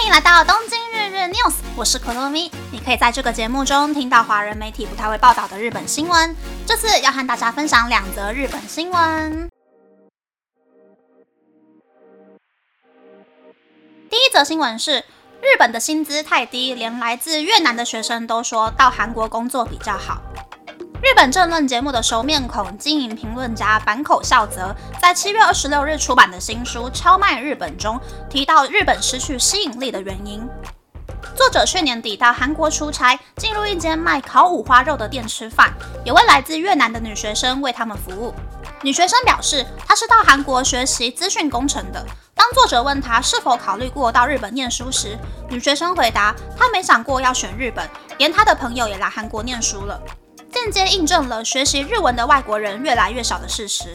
欢迎来到东京日日 news，我是可乐咪。你可以在这个节目中听到华人媒体不太会报道的日本新闻。这次要和大家分享两则日本新闻。第一则新闻是，日本的薪资太低，连来自越南的学生都说到韩国工作比较好。日本政论节目的熟面孔、经营评论家坂口孝则，在七月二十六日出版的新书《超卖日本》中提到日本失去吸引力的原因。作者去年底到韩国出差，进入一间卖烤五花肉的店吃饭，有位来自越南的女学生为他们服务。女学生表示，她是到韩国学习资讯工程的。当作者问她是否考虑过到日本念书时，女学生回答，她没想过要选日本，连她的朋友也来韩国念书了。间接印证了学习日文的外国人越来越少的事实。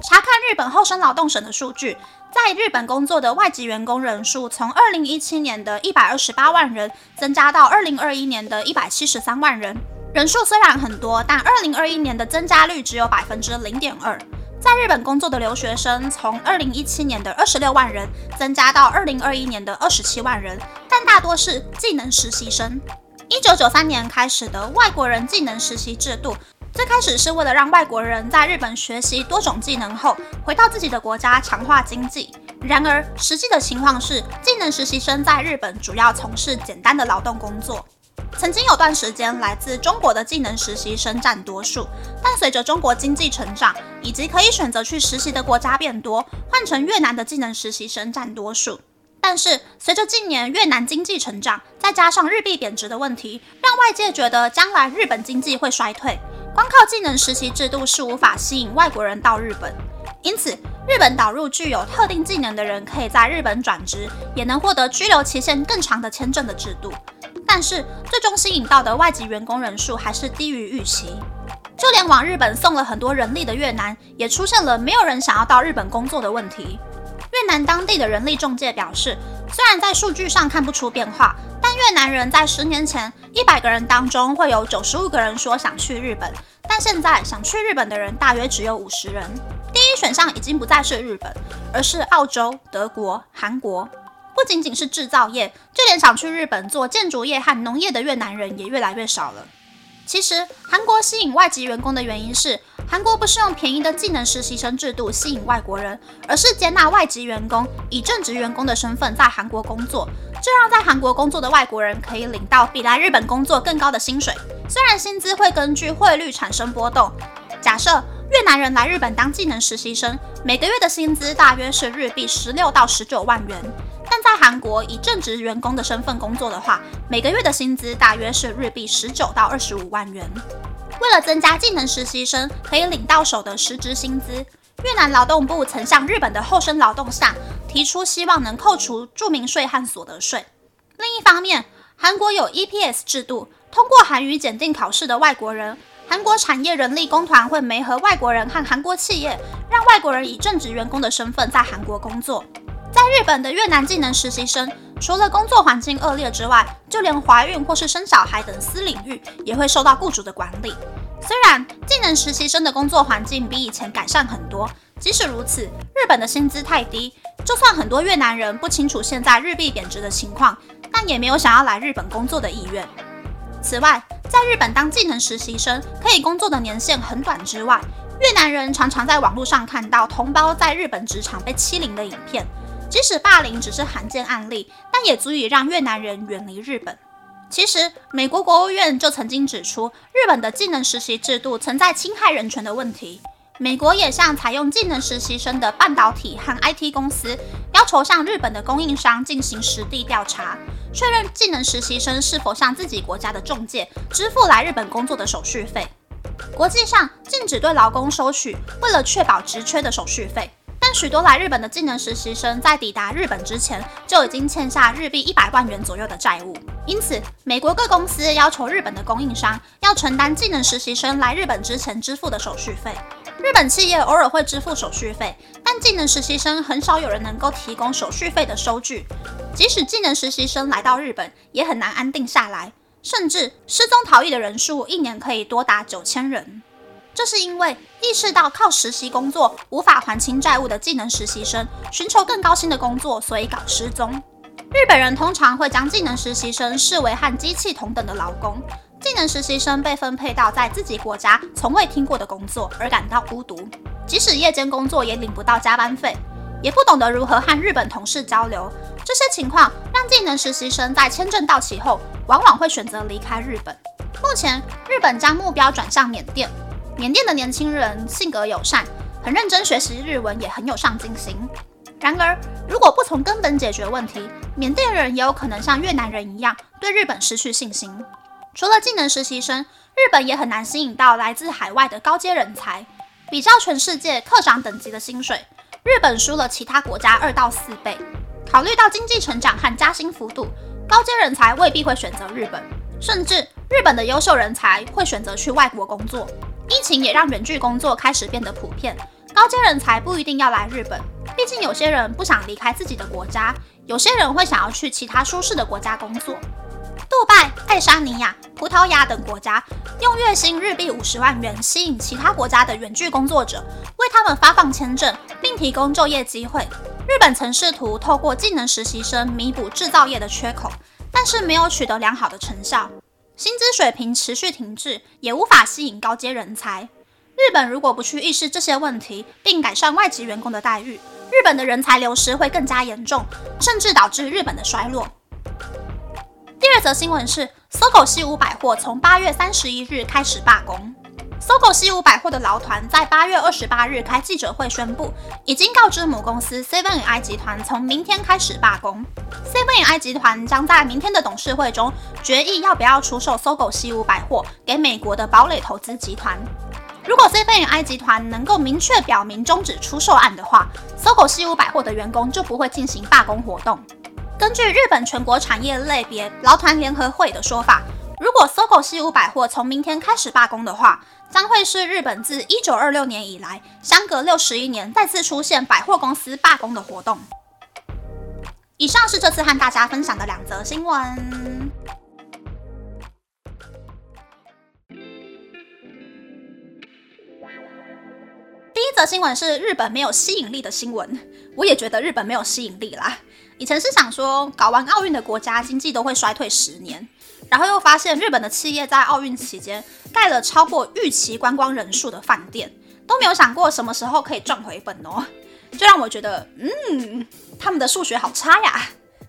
查看日本厚生劳动省的数据，在日本工作的外籍员工人数从2017年的128万人增加到2021年的173万人。人数虽然很多，但2021年的增加率只有百分之零点二。在日本工作的留学生从2017年的26万人增加到2021年的27万人，但大多是技能实习生。一九九三年开始的外国人技能实习制度，最开始是为了让外国人在日本学习多种技能后，回到自己的国家强化经济。然而，实际的情况是，技能实习生在日本主要从事简单的劳动工作。曾经有段时间，来自中国的技能实习生占多数，但随着中国经济成长以及可以选择去实习的国家变多，换成越南的技能实习生占多数。但是，随着近年越南经济成长，再加上日币贬值的问题，让外界觉得将来日本经济会衰退。光靠技能实习制度是无法吸引外国人到日本，因此，日本导入具有特定技能的人可以在日本转职，也能获得居留期限更长的签证的制度。但是，最终吸引到的外籍员工人数还是低于预期。就连往日本送了很多人力的越南，也出现了没有人想要到日本工作的问题。越南当地的人力中介表示，虽然在数据上看不出变化，但越南人在十年前一百个人当中会有九十五个人说想去日本，但现在想去日本的人大约只有五十人。第一选项已经不再是日本，而是澳洲、德国、韩国。不仅仅是制造业，就连想去日本做建筑业和农业的越南人也越来越少了。其实，韩国吸引外籍员工的原因是。韩国不是用便宜的技能实习生制度吸引外国人，而是接纳外籍员工以正职员工的身份在韩国工作，这让在韩国工作的外国人可以领到比来日本工作更高的薪水。虽然薪资会根据汇率产生波动，假设越南人来日本当技能实习生，每个月的薪资大约是日币十六到十九万元，但在韩国以正职员工的身份工作的话，每个月的薪资大约是日币十九到二十五万元。为了增加技能实习生可以领到手的实职薪资，越南劳动部曾向日本的厚生劳动省提出希望能扣除住民税和所得税。另一方面，韩国有 EPS 制度，通过韩语检定考试的外国人，韩国产业人力工团会媒合外国人和韩国企业，让外国人以正职员工的身份在韩国工作。在日本的越南技能实习生，除了工作环境恶劣之外，就连怀孕或是生小孩等私领域也会受到雇主的管理。虽然技能实习生的工作环境比以前改善很多，即使如此，日本的薪资太低，就算很多越南人不清楚现在日币贬值的情况，但也没有想要来日本工作的意愿。此外，在日本当技能实习生可以工作的年限很短之外，越南人常常在网络上看到同胞在日本职场被欺凌的影片。即使霸凌只是罕见案例，但也足以让越南人远离日本。其实，美国国务院就曾经指出，日本的技能实习制度存在侵害人权的问题。美国也向采用技能实习生的半导体和 IT 公司，要求向日本的供应商进行实地调查，确认技能实习生是否向自己国家的中介支付来日本工作的手续费。国际上禁止对劳工收取为了确保职缺的手续费。许多来日本的技能实习生在抵达日本之前就已经欠下日币一百万元左右的债务，因此美国各公司要求日本的供应商要承担技能实习生来日本之前支付的手续费。日本企业偶尔会支付手续费，但技能实习生很少有人能够提供手续费的收据。即使技能实习生来到日本，也很难安定下来，甚至失踪逃逸的人数一年可以多达九千人。这是因为意识到靠实习工作无法还清债务的技能实习生寻求更高薪的工作，所以搞失踪。日本人通常会将技能实习生视为和机器同等的劳工。技能实习生被分配到在自己国家从未听过的工作，而感到孤独。即使夜间工作，也领不到加班费，也不懂得如何和日本同事交流。这些情况让技能实习生在签证到期后，往往会选择离开日本。目前，日本将目标转向缅甸。缅甸的年轻人性格友善，很认真学习日文，也很有上进心。然而，如果不从根本解决问题，缅甸人也有可能像越南人一样，对日本失去信心。除了技能实习生，日本也很难吸引到来自海外的高阶人才。比较全世界课长等级的薪水，日本输了其他国家二到四倍。考虑到经济成长和加薪幅度，高阶人才未必会选择日本，甚至日本的优秀人才会选择去外国工作。疫情也让远距工作开始变得普遍，高阶人才不一定要来日本，毕竟有些人不想离开自己的国家，有些人会想要去其他舒适的国家工作。杜拜、爱沙尼亚、葡萄牙等国家用月薪日币五十万元吸引其他国家的远距工作者，为他们发放签证，并提供就业机会。日本曾试图透过技能实习生弥补制造业的缺口，但是没有取得良好的成效。薪资水平持续停滞，也无法吸引高阶人才。日本如果不去意识这些问题，并改善外籍员工的待遇，日本的人才流失会更加严重，甚至导致日本的衰落。第二则新闻是，搜狗西武百货从八月三十一日开始罢工。搜狗西武百货的劳团在八月二十八日开记者会宣布，已经告知母公司 Seven I 集团从明天开始罢工。Seven I 集团将在明天的董事会中决议要不要出售搜狗西武百货给美国的堡垒投资集团。如果 Seven I 集团能够明确表明终止出售案的话，搜狗西武百货的员工就不会进行罢工活动。根据日本全国产业类别劳团联合会的说法，如果搜狗西武百货从明天开始罢工的话，将会是日本自一九二六年以来相隔六十一年再次出现百货公司罢工的活动。以上是这次和大家分享的两则新闻。第一则新闻是日本没有吸引力的新闻，我也觉得日本没有吸引力啦。以前是想说，搞完奥运的国家经济都会衰退十年，然后又发现日本的企业在奥运期间盖了超过预期观光人数的饭店，都没有想过什么时候可以赚回本哦，就让我觉得，嗯，他们的数学好差呀。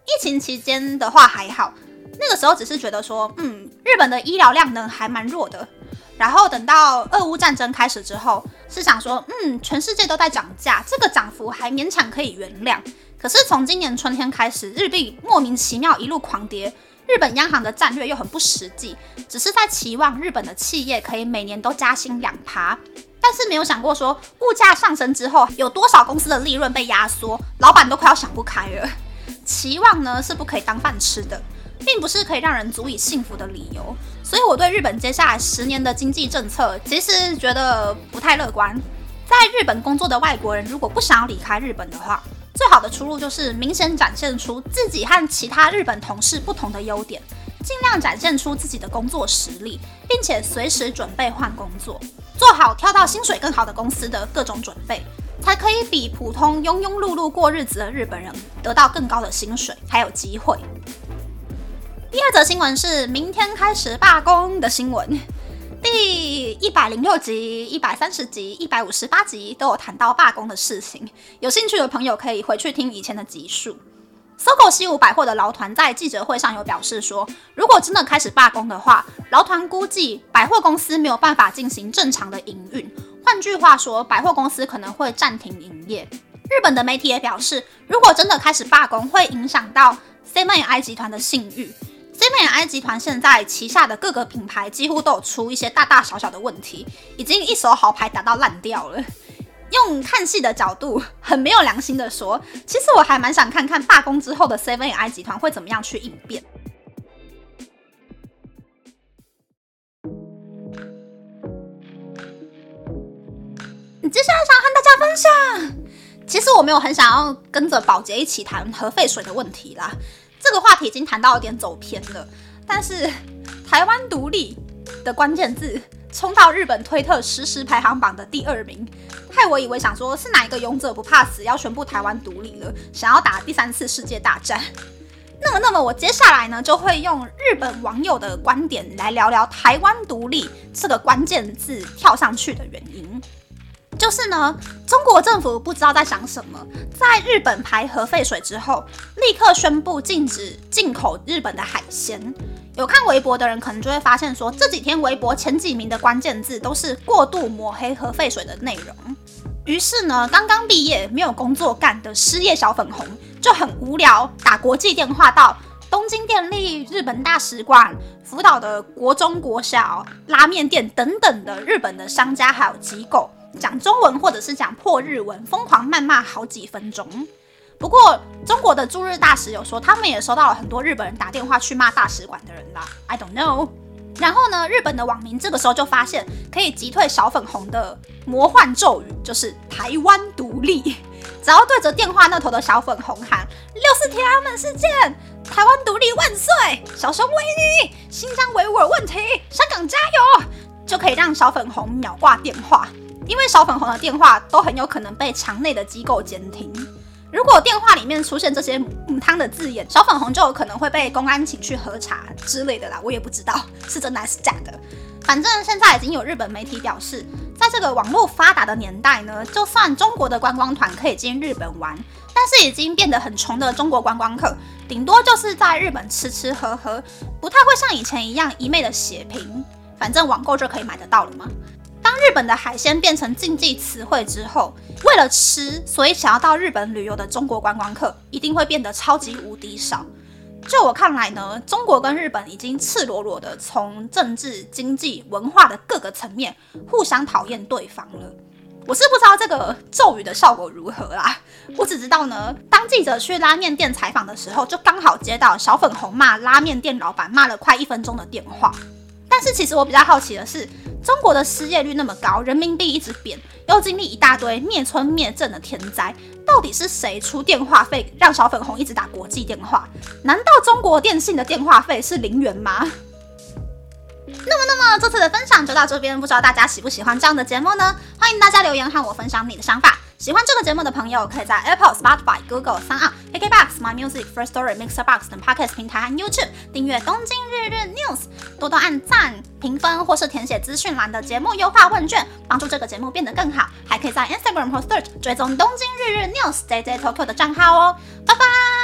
疫情期间的话还好，那个时候只是觉得说，嗯，日本的医疗量能还蛮弱的。然后等到俄乌战争开始之后，是想说，嗯，全世界都在涨价，这个涨幅还勉强可以原谅。可是从今年春天开始，日币莫名其妙一路狂跌，日本央行的战略又很不实际，只是在期望日本的企业可以每年都加薪两趴，但是没有想过说物价上升之后有多少公司的利润被压缩，老板都快要想不开了。期望呢是不可以当饭吃的，并不是可以让人足以幸福的理由，所以我对日本接下来十年的经济政策其实觉得不太乐观。在日本工作的外国人如果不想要离开日本的话，最好的出路就是明显展现出自己和其他日本同事不同的优点，尽量展现出自己的工作实力，并且随时准备换工作，做好跳到薪水更好的公司的各种准备，才可以比普通庸庸碌碌过日子的日本人得到更高的薪水还有机会。第二则新闻是明天开始罢工的新闻。第一百零六集、一百三十集、一百五十八集都有谈到罢工的事情，有兴趣的朋友可以回去听以前的集数。搜狗西武百货的劳团在记者会上有表示说，如果真的开始罢工的话，劳团估计百货公司没有办法进行正常的营运。换句话说，百货公司可能会暂停营业。日本的媒体也表示，如果真的开始罢工，会影响到 C M I 集团的信誉。CMI 集团现在旗下的各个品牌几乎都有出一些大大小小的问题，已经一手好牌打到烂掉了。用看戏的角度，很没有良心的说，其实我还蛮想看看罢工之后的 CMI 集团会怎么样去应变。接下来想和大家分享，其实我没有很想要跟着保洁一起谈核废水的问题啦。这个话题已经谈到有点走偏了，但是 台湾独立的关键字冲到日本推特实时排行榜的第二名，害我以为想说是哪一个勇者不怕死要宣布台湾独立了，想要打第三次世界大战。那么，那么我接下来呢，就会用日本网友的观点来聊聊台湾独立这个关键字跳上去的原因。就是呢，中国政府不知道在想什么，在日本排核废水之后，立刻宣布禁止进口日本的海鲜。有看微博的人可能就会发现，说这几天微博前几名的关键字都是过度抹黑核废水的内容。于是呢，刚刚毕业没有工作干的失业小粉红就很无聊，打国际电话到东京电力、日本大使馆、福岛的国中、国小、拉面店等等的日本的商家还有机构。讲中文或者是讲破日文，疯狂谩骂好几分钟。不过中国的驻日大使有说，他们也收到了很多日本人打电话去骂大使馆的人啦。I don't know。然后呢，日本的网民这个时候就发现可以击退小粉红的魔幻咒语，就是台湾独立。只要对着电话那头的小粉红喊“六四天安门事件，台湾独立万岁，小熊维尼，新疆维吾尔问题，香港加油”，就可以让小粉红秒挂电话。因为小粉红的电话都很有可能被墙内的机构监听，如果电话里面出现这些母汤的字眼，小粉红就有可能会被公安请去喝茶之类的啦。我也不知道是真的还是假的。反正现在已经有日本媒体表示，在这个网络发达的年代呢，就算中国的观光团可以进日本玩，但是已经变得很穷的中国观光客，顶多就是在日本吃吃喝喝，不太会像以前一样一昧的血拼。反正网购就可以买得到了吗？日本的海鲜变成禁忌词汇之后，为了吃，所以想要到日本旅游的中国观光客一定会变得超级无敌少。就我看来呢，中国跟日本已经赤裸裸的从政治、经济、文化的各个层面互相讨厌对方了。我是不知道这个咒语的效果如何啦，我只知道呢，当记者去拉面店采访的时候，就刚好接到小粉红骂拉面店老板骂了快一分钟的电话。但是其实我比较好奇的是。中国的失业率那么高，人民币一直贬，又经历一大堆灭村灭镇的天灾，到底是谁出电话费让小粉红一直打国际电话？难道中国电信的电话费是零元吗？那么，那么这次的分享就到这边，不知道大家喜不喜欢这样的节目呢？欢迎大家留言和我分享你的想法。喜欢这个节目的朋友，可以在 Apple、Spotify、Google、三 n KKBox、My Music、First Story、Mixer Box 等 Podcast 平台和 YouTube 订阅《东京日日 News》，多多按赞、评分或是填写资讯栏的节目优化问卷，帮助这个节目变得更好。还可以在 Instagram 或 Search 追踪《东京日日 News》JJ Tokyo 的账号哦。拜拜。